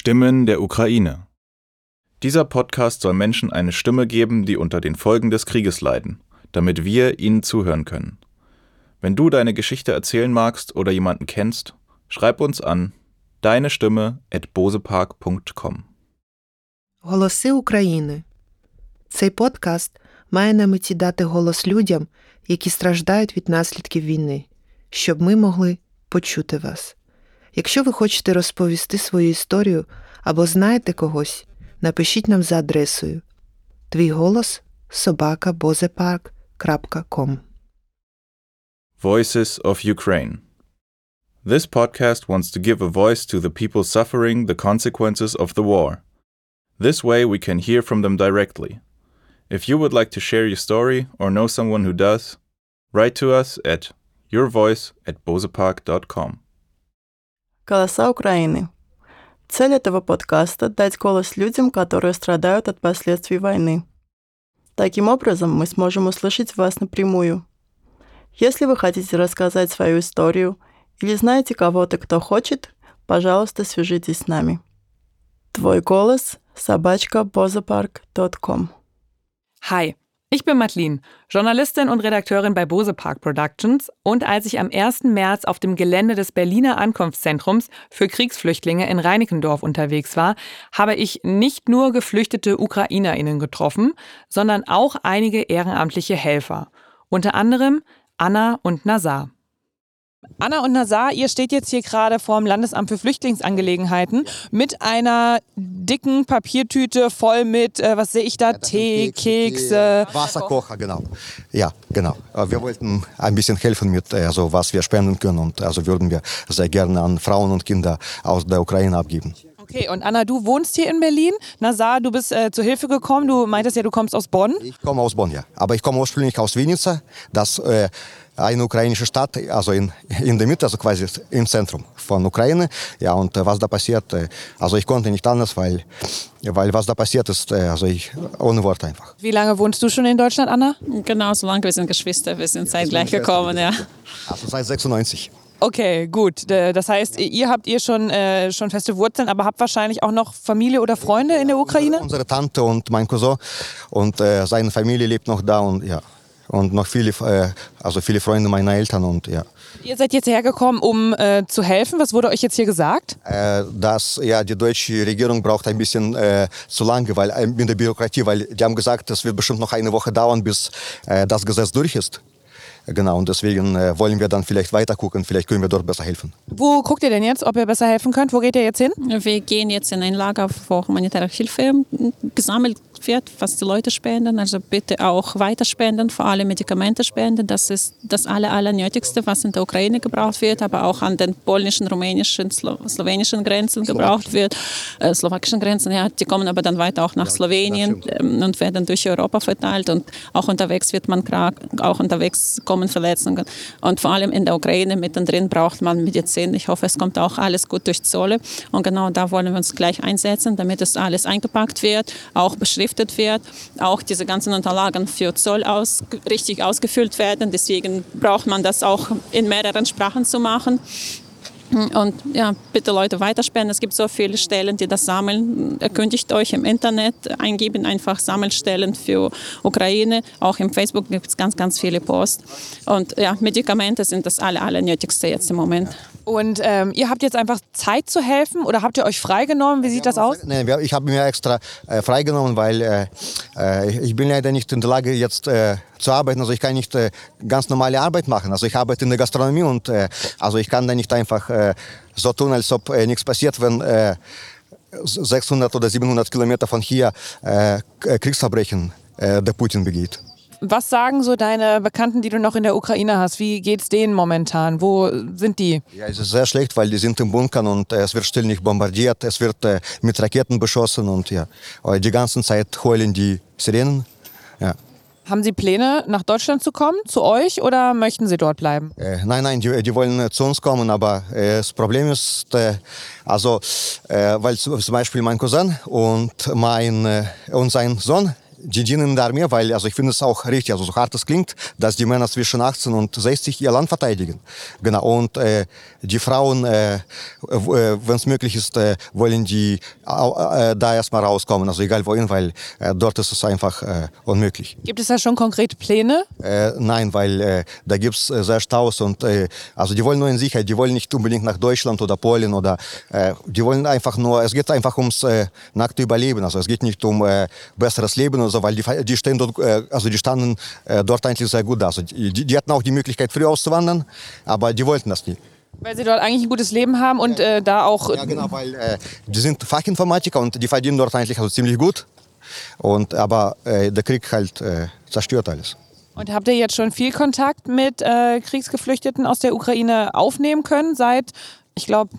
Stimmen der Ukraine. Dieser Podcast soll Menschen eine Stimme geben, die unter den Folgen des Krieges leiden, damit wir ihnen zuhören können. Wenn du deine Geschichte erzählen magst oder jemanden kennst, schreib uns an deine Stimme at bosepark.com. Голоси України. Цей подкаст має на меті дати голос людям, які страждають від наслідків війни, щоб ми могли почути вас. Якщо ви хочете розповісти свою історію або знаєте когось, напишіть нам за адресою твій голос собака bozepарк.com. Voices of Ukraine. This podcast wants to give a voice to the people suffering the consequences of the war. This way we can hear from them directly. If you would like to share your story or know someone who does, write to us at yourvoice at bozepark.com. Голоса Украины. Цель этого подкаста – дать голос людям, которые страдают от последствий войны. Таким образом, мы сможем услышать вас напрямую. Если вы хотите рассказать свою историю или знаете кого-то, кто хочет, пожалуйста, свяжитесь с нами. Твой голос – собачка bozepark.com Hi, ich bin Madeline, Journalistin und Redakteurin bei Bose Park Productions und als ich am 1. März auf dem Gelände des Berliner Ankunftszentrums für Kriegsflüchtlinge in Reinickendorf unterwegs war, habe ich nicht nur geflüchtete Ukrainerinnen getroffen, sondern auch einige ehrenamtliche Helfer, unter anderem Anna und Nazar. Anna und Nazar, ihr steht jetzt hier gerade vor dem Landesamt für Flüchtlingsangelegenheiten mit einer dicken Papiertüte voll mit, äh, was sehe ich da, Tee, Kekse. Wasserkocher, genau. Ja, genau. Äh, Wir wollten ein bisschen helfen mit, äh, also was wir spenden können und also würden wir sehr gerne an Frauen und Kinder aus der Ukraine abgeben. Okay, und Anna, du wohnst hier in Berlin. Nazar, du bist äh, zur Hilfe gekommen. Du meintest ja, du kommst aus Bonn. Ich komme aus Bonn, ja. Aber ich komme ursprünglich aus Vinica, das äh, eine ukrainische Stadt, also in, in der Mitte, also quasi im Zentrum von Ukraine. Ja, und äh, was da passiert, äh, also ich konnte nicht anders, weil, weil was da passiert ist, äh, also ich, ohne Wort einfach. Wie lange wohnst du schon in Deutschland, Anna? Genau, so lange wir sind Geschwister, wir sind zeitgleich gekommen, ja. Also seit 96. Okay, gut. Das heißt, ihr habt ihr schon, äh, schon feste Wurzeln, aber habt wahrscheinlich auch noch Familie oder Freunde in der Ukraine? Unsere Tante und mein Cousin und äh, seine Familie lebt noch da und ja. Und noch viele, äh, also viele Freunde meiner Eltern und ja. Ihr seid jetzt hergekommen, um äh, zu helfen. Was wurde euch jetzt hier gesagt? Äh, dass ja, die deutsche Regierung braucht ein bisschen äh, zu lange weil, mit der Bürokratie, weil die haben gesagt, das wird bestimmt noch eine Woche dauern, bis das Gesetz durch ist. Genau, und deswegen äh, wollen wir dann vielleicht weiter gucken, vielleicht können wir dort besser helfen. Wo guckt ihr denn jetzt, ob ihr besser helfen könnt? Wo geht ihr jetzt hin? Wir gehen jetzt in ein Lager, wo humanitäre Hilfe gesammelt wird, was die Leute spenden. Also bitte auch weiter spenden, vor allem Medikamente spenden. Das ist das aller, allernötigste, was in der Ukraine gebraucht wird, aber auch an den polnischen, rumänischen, Slo slowenischen Grenzen gebraucht wird. Äh, slowakischen Grenzen, ja, die kommen aber dann weiter auch nach Slowenien ähm, und werden durch Europa verteilt. Und auch unterwegs wird man krank, auch unterwegs kommen Verletzungen. Und vor allem in der Ukraine mittendrin braucht man Medizin. Ich hoffe, es kommt auch alles gut durch Zolle. Und genau da wollen wir uns gleich einsetzen, damit es alles eingepackt wird, auch beschriftet wird, auch diese ganzen Unterlagen für Zoll aus, richtig ausgefüllt werden. Deswegen braucht man das auch in mehreren Sprachen zu machen. Und ja, bitte Leute weiterspenden. Es gibt so viele Stellen, die das sammeln. Erkündigt euch im Internet, eingeben einfach Sammelstellen für Ukraine. Auch im Facebook gibt es ganz, ganz viele Posts. Und ja, Medikamente sind das aller, allernötigste jetzt im Moment. Und ähm, ihr habt jetzt einfach Zeit zu helfen oder habt ihr euch freigenommen? Wie sieht das aus? Nee, wir- ich habe mir extra äh, freigenommen, weil äh, äh, ich bin leider nicht in der Lage jetzt äh, zu arbeiten. Also ich kann nicht äh, ganz normale Arbeit machen. Also ich arbeite in der Gastronomie und äh, also ich kann da nicht einfach so tun, als ob nichts passiert, wenn äh, 600 oder 700 Kilometer von hier Kriegsverbrechen der Putin begeht. Was sagen so deine Bekannten, die du noch in der Ukraine hast? Wie geht's denen momentan? Wo sind die? Ja, es ist sehr schlecht, weil die sind im Bunkern und äh, es wird ständig bombardiert, es wird äh, mit Raketen beschossen und ja, die ganze Zeit heulen die Sirenen. Ja. Haben sie Pläne, nach Deutschland zu kommen, zu euch, oder möchten sie dort bleiben? Äh, nein, nein, die, die wollen äh, zu uns kommen, aber äh, das Problem ist, äh, also, äh, weil zu- zum Beispiel mein Cousin und, mein, und sein Sohn, die dienen in der Armee, weil, also ich finde es auch richtig, also so hart es klingt, dass die Männer zwischen 18 und 60 ihr Land verteidigen. Genau, und äh, die Frauen, äh, wenn es möglich ist, äh, wollen die äh, da erstmal rauskommen, also egal wohin, weil äh, dort ist es einfach äh, unmöglich. Gibt es da schon konkrete Pläne? Äh, nein, weil äh, da gibt es äh, sehr Staus und äh, also die wollen nur in Sicherheit, die wollen nicht unbedingt nach Deutschland oder Polen oder äh, die wollen einfach nur, es geht einfach ums äh, nackte Überleben, also es geht nicht um äh, besseres Leben oder so, weil die, die stehen dort, äh, also die standen äh, dort eigentlich sehr gut da. Also die, die hatten auch die Möglichkeit früh auszuwandern, aber die wollten das nie. Weil sie dort eigentlich ein gutes Leben haben und äh, da auch. Ja, genau, weil äh, die sind Fachinformatiker und die verdienen dort eigentlich also ziemlich gut. Und, aber äh, der Krieg halt äh, zerstört alles. Und habt ihr jetzt schon viel Kontakt mit Kriegsgeflüchteten aus der Ukraine aufnehmen können? Seit, ich glaube,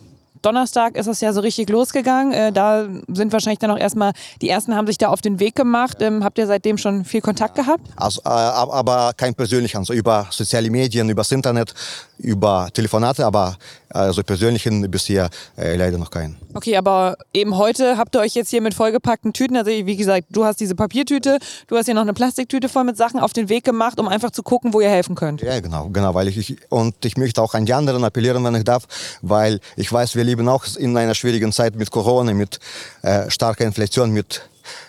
Donnerstag ist es ja so richtig losgegangen. Äh, da sind wahrscheinlich dann auch erstmal, die ersten haben sich da auf den Weg gemacht. Ähm, habt ihr seitdem schon viel Kontakt gehabt? Also, äh, aber kein persönlich, also über soziale Medien, übers Internet, über Telefonate, aber also persönlichen bisher äh, leider noch keinen. Okay, aber eben heute habt ihr euch jetzt hier mit vollgepackten Tüten, also wie gesagt, du hast diese Papiertüte, du hast hier noch eine Plastiktüte voll mit Sachen auf den Weg gemacht, um einfach zu gucken, wo ihr helfen könnt. Ja, genau, genau, weil ich und ich möchte auch an die anderen appellieren, wenn ich darf, weil ich weiß, wir leben auch in einer schwierigen Zeit mit Corona, mit äh, starker Inflation, mit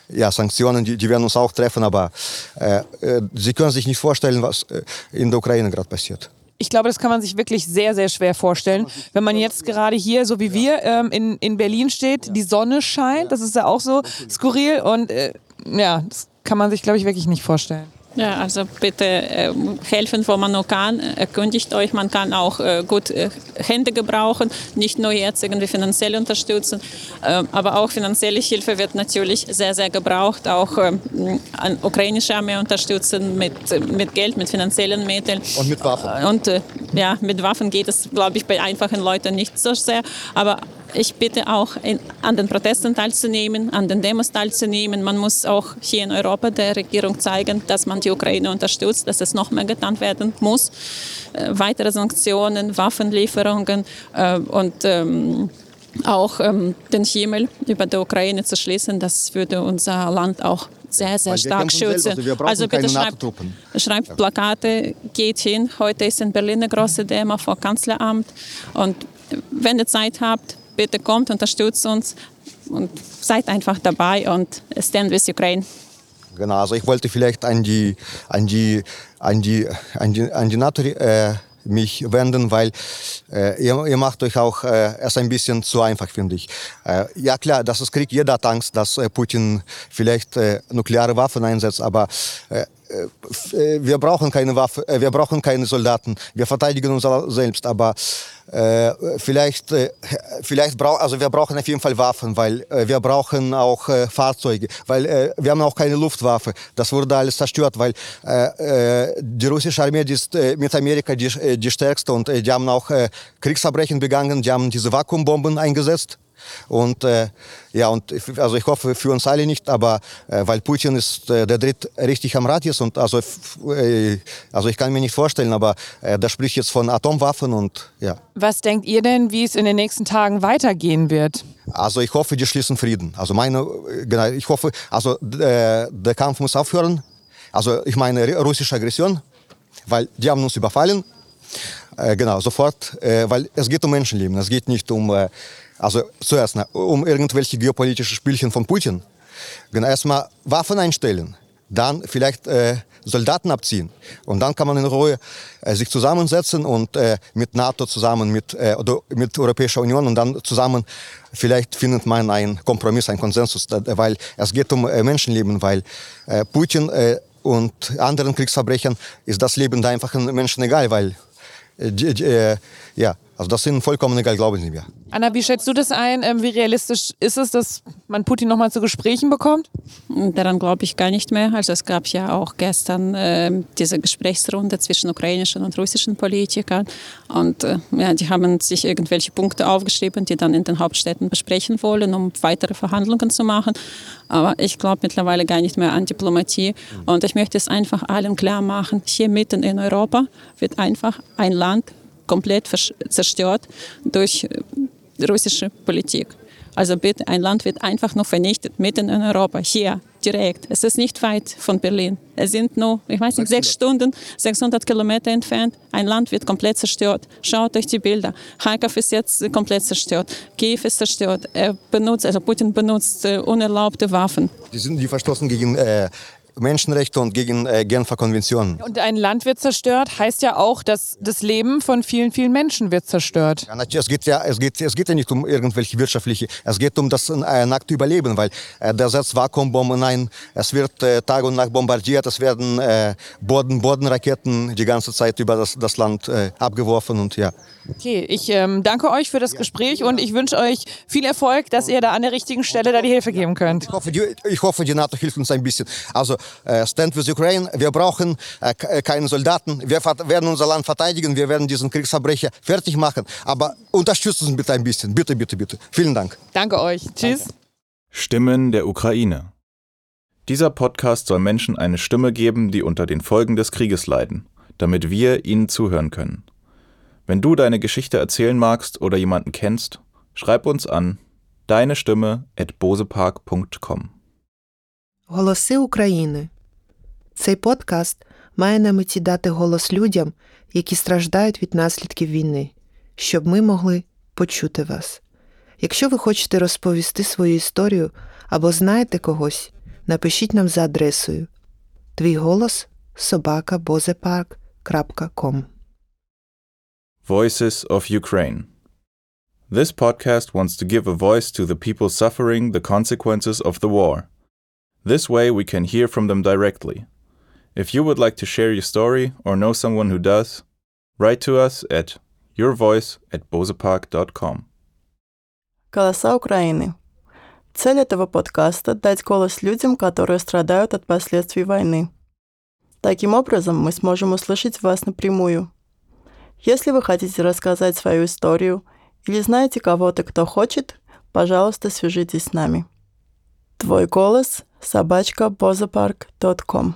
ja, Sanktionen, die, die werden uns auch treffen, aber äh, äh, Sie können sich nicht vorstellen, was äh, in der Ukraine gerade passiert ich glaube, das kann man sich wirklich sehr, sehr schwer vorstellen. Wenn man jetzt gerade hier, so wie wir, ähm, in, in Berlin steht, die Sonne scheint, das ist ja auch so skurril und äh, ja, das kann man sich, glaube ich, wirklich nicht vorstellen. Ja, also bitte äh, helfen, wo man nur kann. Erkundigt euch, man kann auch äh, gut äh, Hände gebrauchen, nicht nur jetzt irgendwie finanziell unterstützen, äh, aber auch finanzielle Hilfe wird natürlich sehr, sehr gebraucht. Auch ähm, an ukrainische Armee unterstützen mit, mit Geld, mit finanziellen Mitteln. Und mit Waffen. Und äh, ja, mit Waffen geht es, glaube ich, bei einfachen Leuten nicht so sehr. Aber ich bitte auch in, an den Protesten teilzunehmen, an den Demos teilzunehmen. Man muss auch hier in Europa der Regierung zeigen, dass man die Ukraine unterstützt, dass es noch mehr getan werden muss. Äh, weitere Sanktionen, Waffenlieferungen äh, und ähm, auch ähm, den Himmel über der Ukraine zu schließen, das würde unser Land auch sehr, sehr stark schützen. Also, also bitte schreibt, schreibt Plakate, geht hin. Heute ist in Berlin eine große Demo vor Kanzleramt. Und wenn ihr Zeit habt, bitte kommt, unterstützt uns und seid einfach dabei und stand with Ukraine. Genau, also ich wollte vielleicht an die, an die, an die, an die, an die NATO äh, mich wenden, weil äh, ihr, ihr, macht euch auch äh, erst ein bisschen zu einfach, finde ich. Äh, ja klar, das ist Krieg, jeder hat Angst, dass äh, Putin vielleicht äh, nukleare Waffen einsetzt, aber äh, wir brauchen keine Waffe, äh, wir brauchen keine Soldaten, wir verteidigen uns selbst, aber äh, vielleicht, äh, vielleicht brauchen, also wir brauchen auf jeden Fall Waffen, weil äh, wir brauchen auch äh, Fahrzeuge, weil wir haben auch keine Luftwaffe. Das wurde alles zerstört, weil die russische Armee ist mit Amerika die, die stärkste und die haben auch Kriegsverbrechen begangen, die haben diese Vakuumbomben eingesetzt und äh, ja, und also ich hoffe für uns alle nicht, aber äh, weil Putin ist, äh, der dritt richtig am Rad ist und also, äh, also ich kann mir nicht vorstellen, aber äh, der spricht jetzt von Atomwaffen und ja. Was denkt ihr denn, wie es in den nächsten Tagen weitergehen wird? Also ich hoffe, die schließen Frieden. Also meine, genau, ich hoffe, also äh, der Kampf muss aufhören. Also ich meine russische Aggression, weil die haben uns überfallen. Äh, genau, sofort, äh, weil es geht um Menschenleben. Es geht nicht um äh, also zuerst um irgendwelche geopolitische Spielchen von Putin. Genau, erstmal Waffen einstellen, dann vielleicht äh, Soldaten abziehen und dann kann man in Ruhe äh, sich zusammensetzen und mit NATO zusammen, mit, oder mit Europäischer Union und dann zusammen vielleicht findet man einen Kompromiss, einen Konsensus, weil es geht um Menschenleben, weil Putin und anderen Kriegsverbrechern ist das Leben der einfachen Menschen egal, weil ja, also das sind vollkommen egal, glauben Sie mir. Anna, wie schätzt du das ein? Ähm, wie realistisch ist es, dass man Putin nochmal zu Gesprächen bekommt? Daran glaube ich gar nicht mehr. Also es gab ja auch gestern äh, diese Gesprächsrunde zwischen ukrainischen und russischen Politikern. Und äh, ja, die haben sich irgendwelche Punkte aufgeschrieben, die dann in den Hauptstädten besprechen wollen, um weitere Verhandlungen zu machen. Aber ich glaube mittlerweile gar nicht mehr an Diplomatie. Und ich möchte es einfach allen klar machen, hier mitten in Europa wird einfach ein Land komplett zerstört durch äh, russische Politik. Also bitte, ein Land wird einfach nur vernichtet, mitten in Europa, hier. direkt. Es ist nicht weit von Berlin. Es sind nur, ich weiß nicht, sechs Stunden, 600 Kilometer entfernt. Ein Land wird komplett zerstört. Schaut euch die Bilder. Kharkov ist jetzt komplett zerstört. Kiew ist zerstört. Er benutzt, also Putin benutzt äh, unerlaubte Waffen. Die sind die verstoßen gegen äh, Menschenrechte und gegen äh, Genfer Konventionen. Und ein Land wird zerstört, heißt ja auch, dass das Leben von vielen, vielen Menschen wird zerstört. Ja, natürlich, es geht ja, es geht, es geht ja nicht um irgendwelche wirtschaftliche, es geht um das äh, nackte Überleben, weil äh, der setzt Vakuumbomben ein, es wird äh, Tag und Nacht bombardiert, es werden äh, Boden, Bodenraketen die ganze Zeit über das, das Land äh, abgeworfen und ja. Okay, ich ähm, danke euch für das Gespräch und ich wünsche euch viel Erfolg, dass ihr da an der richtigen Stelle da die Hilfe geben könnt. Ich hoffe, die, ich hoffe, die NATO hilft uns ein bisschen. Also Stand with Ukraine, wir brauchen äh, äh, keine Soldaten, wir werden unser Land verteidigen, wir werden diesen Kriegsverbrecher fertig machen, aber unterstützt uns bitte ein bisschen, bitte, bitte, bitte. Vielen Dank. Danke euch. Tschüss. Stimmen der Ukraine. Dieser Podcast soll Menschen eine Stimme geben, die unter den Folgen des Krieges leiden, damit wir ihnen zuhören können. Wenn du deine Geschichte erzählen magst oder jemanden kennst, schreib uns an deine Stimme at bosepark.com. Голоси України. Цей подкаст має на меті дати голос людям, які страждають від наслідків війни, щоб ми могли почути вас. Якщо ви хочете розповісти свою історію або знаєте когось, напишіть нам за адресою твій голос собакабозепарк.com Voices of Ukraine. This podcast wants to give a voice to the people suffering the consequences of the war. This way we can hear from them directly. If you would like to share your story or know someone who does, write to us at yourvoice at bosepark.com. Голоса Украины. Цель этого подкаста – дать голос людям, которые страдают от последствий войны. Таким образом, мы сможем услышать вас напрямую. Если вы хотите рассказать свою историю или знаете кого-то, кто хочет, пожалуйста, свяжитесь с нами. Твой голос – собачка бозапарк.ком